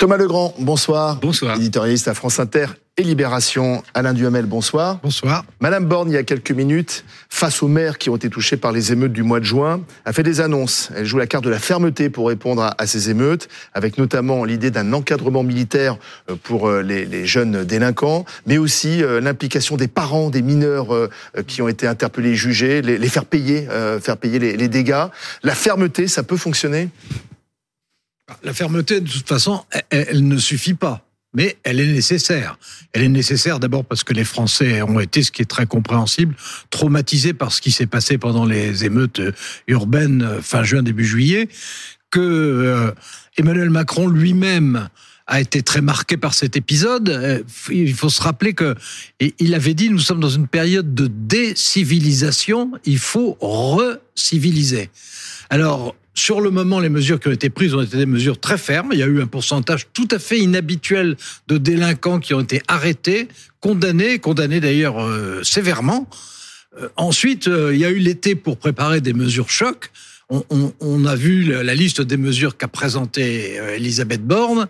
Thomas Legrand, bonsoir. Bonsoir. Éditorialiste à France Inter et Libération. Alain Duhamel, bonsoir. Bonsoir. Madame Borne, il y a quelques minutes, face aux maires qui ont été touchés par les émeutes du mois de juin, a fait des annonces. Elle joue la carte de la fermeté pour répondre à, ces émeutes, avec notamment l'idée d'un encadrement militaire euh, pour euh, les, jeunes délinquants, mais aussi euh, l'implication des parents des mineurs qui ont été interpellés et jugés, les, faire payer, faire payer les, les dégâts. La fermeté, ça peut fonctionner? La fermeté, de toute façon, elle, ne suffit pas mais elle est nécessaire. Elle est nécessaire d'abord parce que les Français ont été, ce qui est très compréhensible, traumatisés par ce qui s'est passé pendant les émeutes urbaines fin juin, début juillet, que euh, Emmanuel Macron lui-même a été très marqué par cet épisode. Euh, il faut se rappeler que il avait dit nous sommes dans une période de décivilisation, il faut reciviliser. Alors sur le moment, les mesures qui ont été prises ont été des mesures très fermes. Il y a eu un pourcentage tout à fait inhabituel de délinquants qui ont été arrêtés, condamnés, condamnés d'ailleurs euh, sévèrement. Euh, ensuite, euh, il y a eu l'été pour préparer des mesures chocs. On, on a vu la liste des mesures qu'a présentée Elisabeth Borne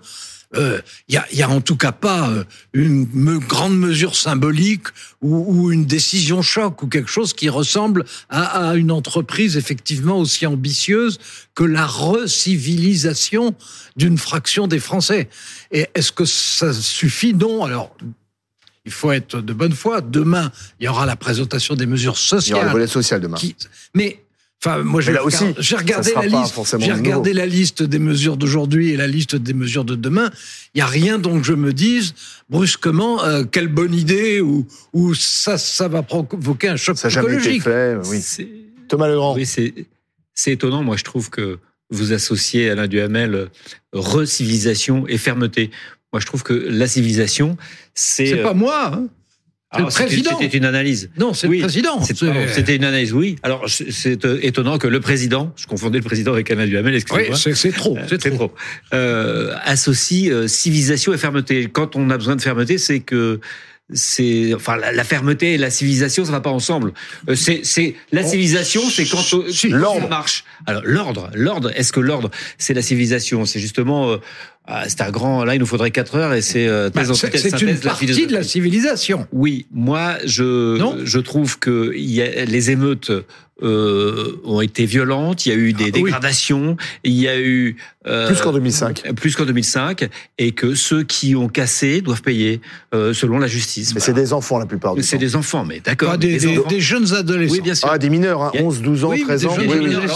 il euh, y, a, y, a, en tout cas pas euh, une grande mesure symbolique ou, ou, une décision choc ou quelque chose qui ressemble à, à, une entreprise effectivement aussi ambitieuse que la recivilisation d'une fraction des Français. Et est-ce que ça suffit? Non. Alors, il faut être de bonne foi. Demain, il y aura la présentation des mesures sociales. Il y aura le volet social demain. Mais Enfin, moi, j'ai regardé, la liste. J'ai regardé la liste des mesures d'aujourd'hui et la liste des mesures de demain. Il y a rien dont je me dise brusquement euh, quelle bonne idée ou, ou ça, ça va provoquer un choc ça psychologique. Ça jamais été fait. Oui. Thomas Legrand. Oui, c'est c'est étonnant. Moi, je trouve que vous associez Alain Duhamel euh, recivilisation et fermeté. Moi, je trouve que la civilisation, c'est. C'est pas moi. Hein le président. C'était une analyse. Non, c'est le président. C'était une analyse, oui. Alors, c'est euh, étonnant que le président, je confondais le président avec Alain Duhamel, excusez-moi. Oui, c'est trop, c'est trop. Euh, associe euh, civilisation et fermeté. Quand on a besoin de fermeté, c'est que c'est enfin la, fermeté et la civilisation ça va pas ensemble euh, c'est c'est la civilisation c'est quand l'ordre marche alors l'ordre l'ordre est-ce que l'ordre c'est la civilisation? C'est justement ah, c'est un grand. Là, il nous faudrait quatre heures et c'est euh, bah, C'est une partie de la civilisation. Oui, moi, je je trouve que il y a les émeutes euh, ont été violentes, il y a eu des ah, dégradations, il y a eu euh, plus qu'en 2005, plus qu'en 2005, et que ceux qui ont cassé doivent payer euh, selon la justice. Mais c'est des enfants la plupart du temps. C'est des enfants, mais d'accord. Des, des, jeunes adolescents. Oui, bien sûr. Ah, des mineurs, hein, 11, 12 ans, 13 ans.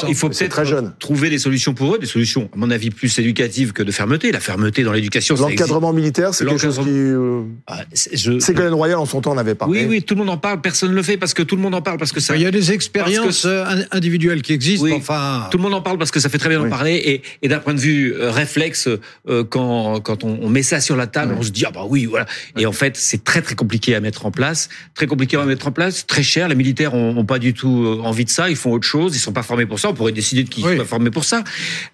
il faut peut-être trouver des solutions pour eux, des solutions, à mon avis, plus éducatives que de fermeté. La fermeté dans l'éducation, L'encadrement militaire, c'est quelque chose qui. Euh... Ah, Ségolène Royal, en son temps, en avait parlé. Oui, oui, tout le monde en parle, personne ne le fait parce que tout le monde en parle parce que ça. Il y a des expériences euh, individuelles qui existent. enfin, tout le monde en parle parce que ça fait très bien en parler et, et d'un point de vue euh, réflexe, euh, quand quand on, met ça sur la table, on se dit ah bah oui voilà. Et en fait, c'est très très compliqué à mettre en place, très compliqué à mettre en place, très cher. Les militaires ont, pas du tout envie de ça, ils font autre chose, ils sont pas formés pour ça. On pourrait décider de qui sont pas formés pour ça.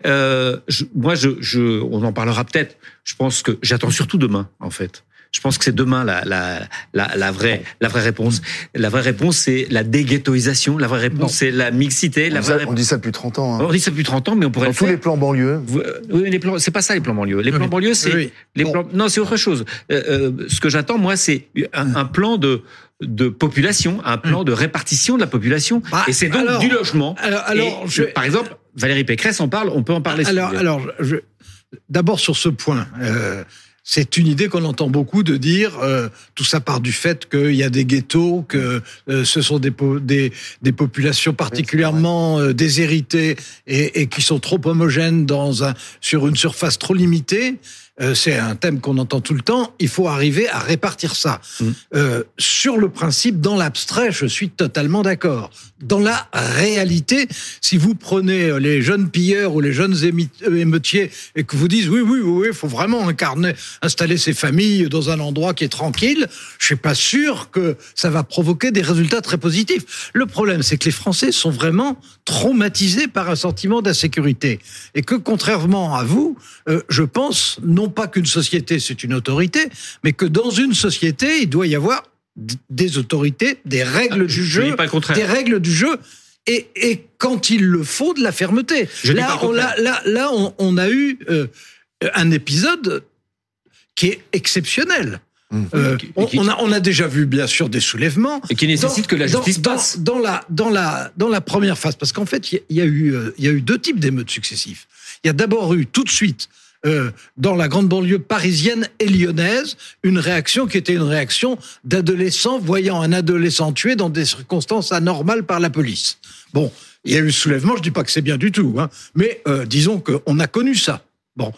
Je, moi, je, je, on en parlera peut-être. Je pense que j'attends surtout demain en fait. Je pense que c'est demain la, la, la, la, vraie, la vraie réponse. La vraie réponse, c'est la déghettoisation. La vraie réponse, c'est la mixité. La on, vraie... on, dit ça depuis 30 ans. Hein. On dit ça depuis 30 ans, mais on pourrait Dans tous les plans banlieues. Oui, les plans, c'est pas ça les plans banlieues. Les plans banlieues, c'est les plans. Non, c'est autre chose. Euh, euh, ce que j'attends, moi, c'est un, un, plan de de population, un plan de répartition de la population. Bah, et c'est donc du logement. Alors, alors je... par exemple, Valérie Pécresse en parle. On peut en parler. Alors, alors, je... d'abord sur ce point. Euh, c'est une idée qu'on entend beaucoup de dire euh, tout ça part du fait qu'il y a des ghettos, que euh, ce sont des, des, des populations particulièrement euh, déshéritées et, et, qui sont trop homogènes dans un, sur une surface trop limitée. Euh, c'est un thème qu'on entend tout le temps, il faut arriver à répartir ça. Mmh. Euh, sur le principe, dans l'abstrait, je suis totalement d'accord. Dans la réalité, si vous prenez euh, les jeunes pilleurs ou les jeunes émeutiers et que vous dites oui, oui, oui, il faut vraiment incarner, installer ces familles dans un endroit qui est tranquille, je suis pas sûr que ça va provoquer des résultats très positifs. Le problème, c'est que les Français sont vraiment traumatisés par un sentiment d'insécurité et que contrairement à vous, je pense non pas qu'une société, c'est une autorité, mais que dans une société, il doit y avoir des autorités, des règles du jeu, des règles du jeu. Et, et, quand il le faut, de la fermeté. là, on, là, là, on, a eu euh, un épisode qui est exceptionnel. Mmh. Euh, on, on, a, on, a, déjà vu bien sûr des soulèvements et qui nécessitent que la justice dans, passe dans, dans, la dans la dans la première phase parce qu'en fait il y, y, a eu euh, il y a eu deux types d'émeutes successifs. Il y a d'abord eu tout de suite euh, dans la grande banlieue parisienne et lyonnaise, une réaction qui était une réaction d'adolescents voyant un adolescent tué dans des circonstances anormales par la police. Bon, il y a eu soulèvement, je dis pas que c'est bien du tout, hein, mais euh, disons qu'on a connu ça. Bon,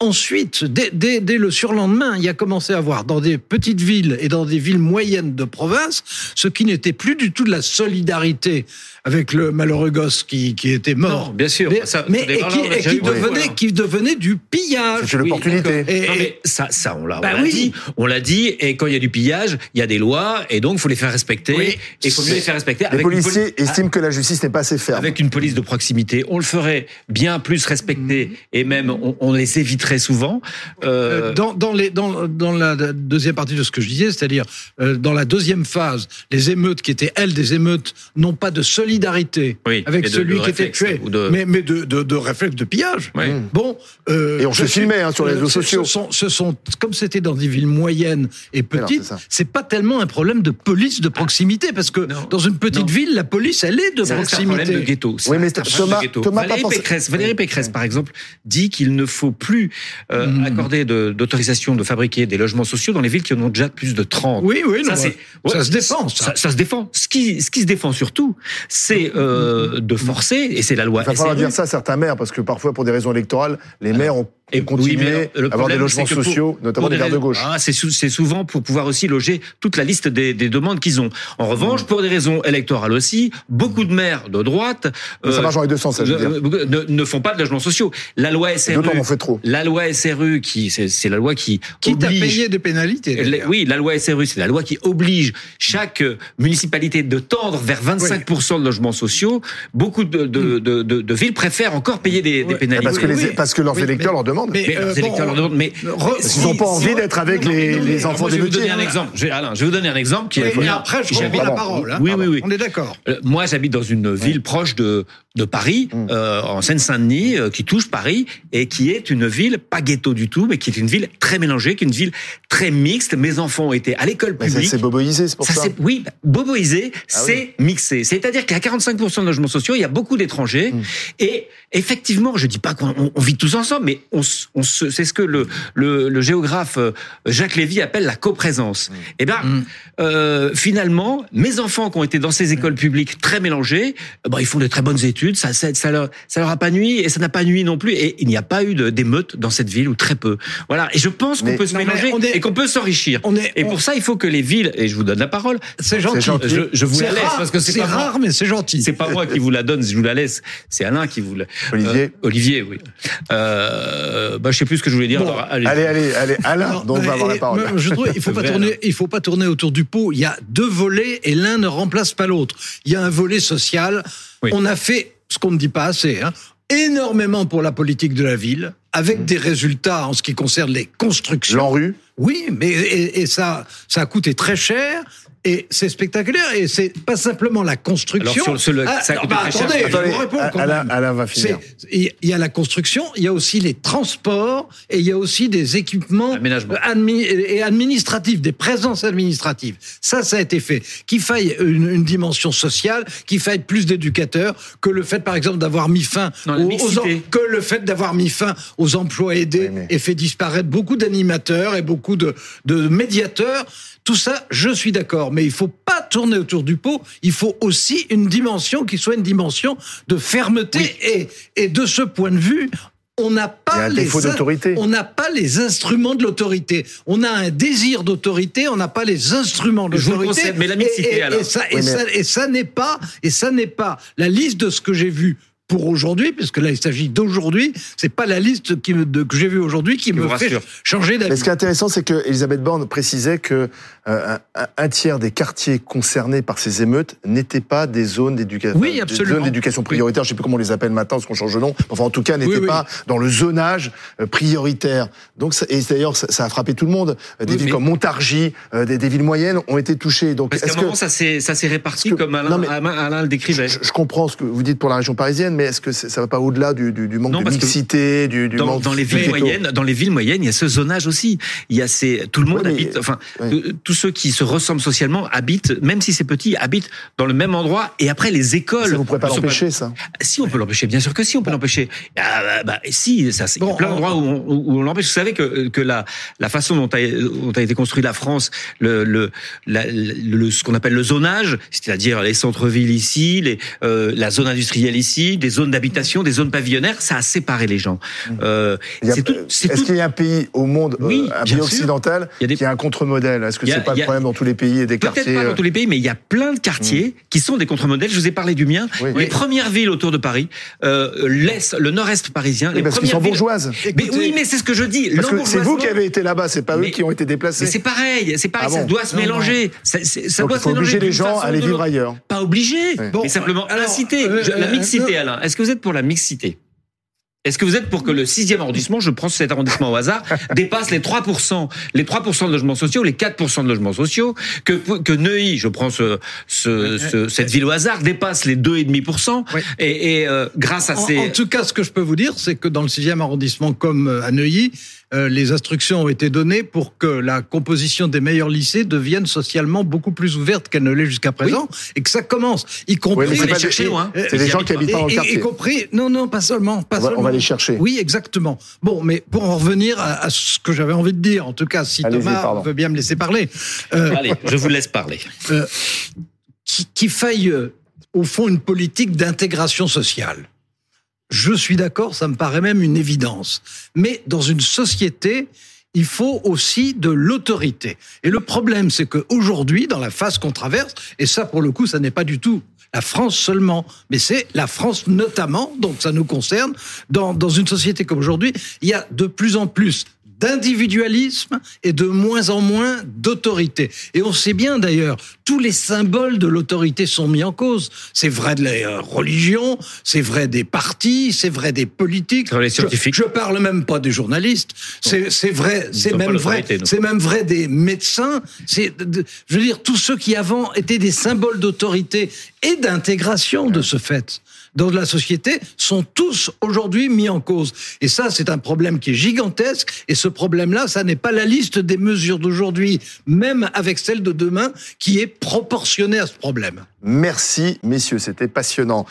Ensuite, dès, dès, dès, le surlendemain, il y a commencé à avoir dans des petites villes et dans des villes moyennes de province ce qui n'était plus du tout de la solidarité avec le malheureux gosse qui, qui était mort. Non, bien sûr. Mais, ça, mais et, qui, et qui, devenait, qui devenait du pillage. C'est l'opportunité. Oui, mais ça, ça, on l'a bah oui. dit. On l'a dit. Et quand il y a du pillage, il y a des lois. Et donc, il faut les faire respecter. Oui. Et il faut mieux les faire respecter. Les avec policiers poli estiment que la justice n'est pas assez ferme. Avec une police de proximité, on le ferait bien plus respecter. Mmh. Et même, on, on les éviterait souvent. Euh... Dans, dans, les, dans, dans la deuxième partie de ce que je disais, c'est-à-dire euh, dans la deuxième phase, les émeutes qui étaient, elles, des émeutes, non pas de solidarité oui, avec de, celui de qui était tué, de... mais, mais de, de, de réflexe de pillage. Oui. Bon, euh, et on se filmait hein, sur les réseaux sociaux. Ce sont, ce sont comme c'était dans des villes moyennes et petites, c'est pas tellement un problème de police de proximité parce que non. dans une petite non. ville, la police elle est de ça proximité. C'est un problème de ghetto. Oui, mais Thomas, Thomas Valérie, Pécresse, Valérie Pécresse, par exemple, dit qu'il ne faut plus euh, mmh. accorder d'autorisation de, de, fabriquer des logements sociaux dans les villes qui en ont déjà plus de 30. Oui, oui, ça, non, ouais, ça se défend. Ça. Ça, ça. se défend. Ce qui, ce qui se défend surtout, c'est euh, de forcer, et c'est la loi. Il va falloir dire ça à certains maires, parce que parfois, pour des raisons électorales, les maires ont et continuer oui, à avoir des logements sociaux, pour, notamment pour des maires de gauche. Ah, c'est souvent pour pouvoir aussi loger toute la liste des, des demandes qu'ils ont. En revanche, mmh. pour des raisons électorales aussi, beaucoup de maires de droite euh, ça marche dans les deux sens, ça, euh, ne, ne, font pas de logements sociaux. La loi SRU, on fait trop. la loi SRU, qui c'est la loi qui qui oblige, t'a payé des pénalités. La, oui, la loi SRU, c'est la loi qui oblige chaque municipalité de tendre vers 25 oui. de logements sociaux. Beaucoup de, de, de, de, villes préfèrent encore payer des, des pénalités. Parce que, les, parce que leurs électeurs leur demandent. Mais, mais euh, les électeurs bon, leur demandent. Mais ils n'ont pas envie d'être avec non, les, non, les enfants des métiers. Je vais vous donner un exemple. Je vais, Alain, je vais vous donner un exemple qui est. Après, je reprends la parole. Oui, oui, oui. On est d'accord. Moi, j'habite dans une ville proche de de Paris, mmh. euh, en Seine-Saint-Denis, euh, qui touche Paris et qui est une ville pas ghetto du tout, mais qui est une ville très mélangée, qui est une ville très mixte. Mes enfants ont été à l'école publique. C'est boboisé, c'est pour ça. ça. Oui, boboisé, ah c'est oui. mixé. C'est-à-dire qu'il y a 45% de logements sociaux, il y a beaucoup d'étrangers mmh. et effectivement, je dis pas qu'on vit tous ensemble, mais on, on c'est ce que le, le, le, géographe euh, Jacques Lévy appelle la coprésence. Mmh. Eh ben, euh, finalement, mes enfants qui ont été dans ces écoles publiques très mélangées, ben, ils font de très bonnes études ça, ça, ça, leur, ça leur a pas nuit et ça n'a pas nuit non plus. Et il n'y a pas eu d'émeutes dans cette ville ou très peu. Voilà. Et je pense qu'on peut se non, mélanger est, et qu'on peut s'enrichir. Et pour ça, il faut que les villes, et je vous donne la parole. C'est gentil. gentil. Je, je vous la laisse rare, parce que c'est rare, moi. mais c'est gentil. C'est pas moi qui vous la donne, je vous la laisse. C'est Alain qui vous la. Olivier. Euh, Olivier, oui. Euh, bah, je sais plus ce que je voulais dire. Bon, alors, allez, allez, allez, allez, Alain, non, donc on va avoir la parole. Je trouve, il faut pas tourner, il faut pas tourner autour du pot. Il y a deux volets et l'un ne remplace pas l'autre. Il y a un volet social. Oui. On a fait ce qu'on ne dit pas assez, hein, énormément pour la politique de la ville, avec mmh. des résultats en ce qui concerne les constructions. L'ANRU Oui, mais et, et, ça, ça a coûté très cher. Et c'est spectaculaire, et c'est pas simplement la construction. Alors sur le, ah, ça bah, attendez, je vous réponds quand Alain, Alain va finir. Il y a la construction, il y a aussi les transports, et il y a aussi des équipements admi et administratifs, des présences administratives. Ça, ça a été fait. Qu'il faille une, une dimension sociale, qu'il faille plus d'éducateurs, que le fait, par exemple, d'avoir mis fin non, aux, aux que le fait d'avoir mis fin aux emplois aidés oui, mais... et fait disparaître beaucoup d'animateurs et beaucoup de, de médiateurs. Tout ça, je suis d'accord, mais il faut pas tourner autour du pot. Il faut aussi une dimension qui soit une dimension de fermeté. Oui. Et, et de ce point de vue, on n'a pas les on n'a pas les instruments de l'autorité. On a un désir d'autorité, on n'a pas les instruments de l'autorité. Mais la mixité et, et, et, ça, oui, mais... ça, et ça n'est pas et ça n'est pas la liste de ce que j'ai vu pour aujourd'hui, puisque là il s'agit d'aujourd'hui, c'est pas la liste qui me, de, que j'ai vue aujourd'hui qui, qui, me fait changer d'avis. Mais ce qui est intéressant, c'est que Elisabeth Borne précisait que un, un, tiers des quartiers concernés par ces émeutes n'étaient pas des zones d'éducation, oui, zones d'éducation prioritaire. Je sais plus comment on les appelle maintenant, parce qu'on change de nom. Enfin, en tout cas, n'étaient pas dans le zonage prioritaire. Donc, et d'ailleurs, ça, a frappé tout le monde. Des villes comme Montargis, des, des, villes moyennes ont été touchées. Donc, parce qu'à un moment, ça s'est réparti comme Alain, Alain, le décrivait. Je, je, comprends ce que vous dites pour la région parisienne, mais est-ce que ça va pas au-delà du, du, du, manque de mixité, du, du dans, manque dans les villes moyennes, dans les villes moyennes, il y a ce zonage aussi. Il y a ces, tout le monde habite, enfin, ceux qui se ressemblent socialement habitent, même si c'est petit, habitent dans le même endroit. Et après, les écoles. Ça, vous pourrez pas l'empêcher, ça Si, on peut l'empêcher. Bien sûr que si, on peut l'empêcher. Ah, bah, bah, si, ça, c'est plein d'endroits où, où, on l'empêche. Vous savez que, que la, la façon dont a, dont a été construite la France, le, le, la, le ce qu'on appelle le zonage, c'est-à-dire les centres-villes ici, les, euh, la zone industrielle ici, des zones d'habitation, des zones pavillonnaires, ça a séparé les gens. Mmh. Euh, Est-ce qu'il y a un pays au monde, oui, euh, un pays occidental, des... qui a un contre-modèle? Est-ce que c'est pas le problème dans tous les pays et des quartiers Peut-être pas dans euh, tous les pays, mais il y a plein de quartiers mmh. qui sont des contre-modèles. Je vous ai parlé du mien. Oui. Les oui. premières villes autour de Paris, euh, l'est, le nord-est parisien, oui, les parce premières sont villes... Mais oui, mais c'est ce que je dis. C'est vous qui avez été là-bas, c'est pas eux qui ont été déplacés. Mais c'est pareil, c'est pareil, ah bon ça doit se non, mélanger. Ça, ça Donc doit il faut se mélanger obliger les gens à aller vivre ailleurs. Pas obligé, mais simplement inciter. La mixité, Alain. Est-ce que vous êtes pour la mixité? Est-ce que vous êtes pour que le sixième arrondissement, je prends cet arrondissement au hasard, dépasse les 3%, les 3% de logements sociaux, les 4% de logements sociaux, que, que Neuilly, je prends ce, ce, ce, cette ville au hasard, dépasse les 2,5%, oui. et, et euh, grâce à en, ces... En tout cas, ce que je peux vous dire, c'est que dans le sixième arrondissement comme à Neuilly, euh, les instructions ont été données pour que la composition des meilleurs lycées devienne socialement beaucoup plus ouverte qu'elle ne l'est jusqu'à présent, oui. et que ça commence, y compris... Oui, les chercher loin. C'est les gens qui habitent pas dans le quartier. Y compris, non, non, pas seulement, pas on va, seulement. On va les chercher. Oui, exactement. Bon, mais pour en revenir à, à ce que j'avais envie de dire, en tout cas, si Thomas pardon. veut bien me laisser parler. Euh, Allez, je vous laisse parler. Euh, Qu'il qui faille, euh, au fond, une politique d'intégration sociale. Je suis d'accord, ça me paraît même une évidence. Mais dans une société, il faut aussi de l'autorité. Et le problème, c'est qu'aujourd'hui, dans la phase qu'on traverse, et ça, pour le coup, ça n'est pas du tout la France seulement, mais c'est la France notamment, donc ça nous concerne, dans, dans une société comme aujourd'hui, il y a de plus en plus d'individualisme et de moins en moins d'autorité. Et on sait bien d'ailleurs, tous les symboles de l'autorité sont mis en cause. C'est vrai de la religion, c'est vrai des partis, c'est vrai des politiques. Les scientifiques. Je, je parle même pas des journalistes. C'est vrai, c'est même vrai, c'est même vrai des médecins. C'est, je veux dire, tous ceux qui avant étaient des symboles d'autorité et d'intégration de ce fait dans la société sont tous aujourd'hui mis en cause. Et ça, c'est un problème qui est gigantesque. Et ce problème-là, ça n'est pas la liste des mesures d'aujourd'hui, même avec celle de demain, qui est proportionnée à ce problème. Merci, messieurs, c'était passionnant.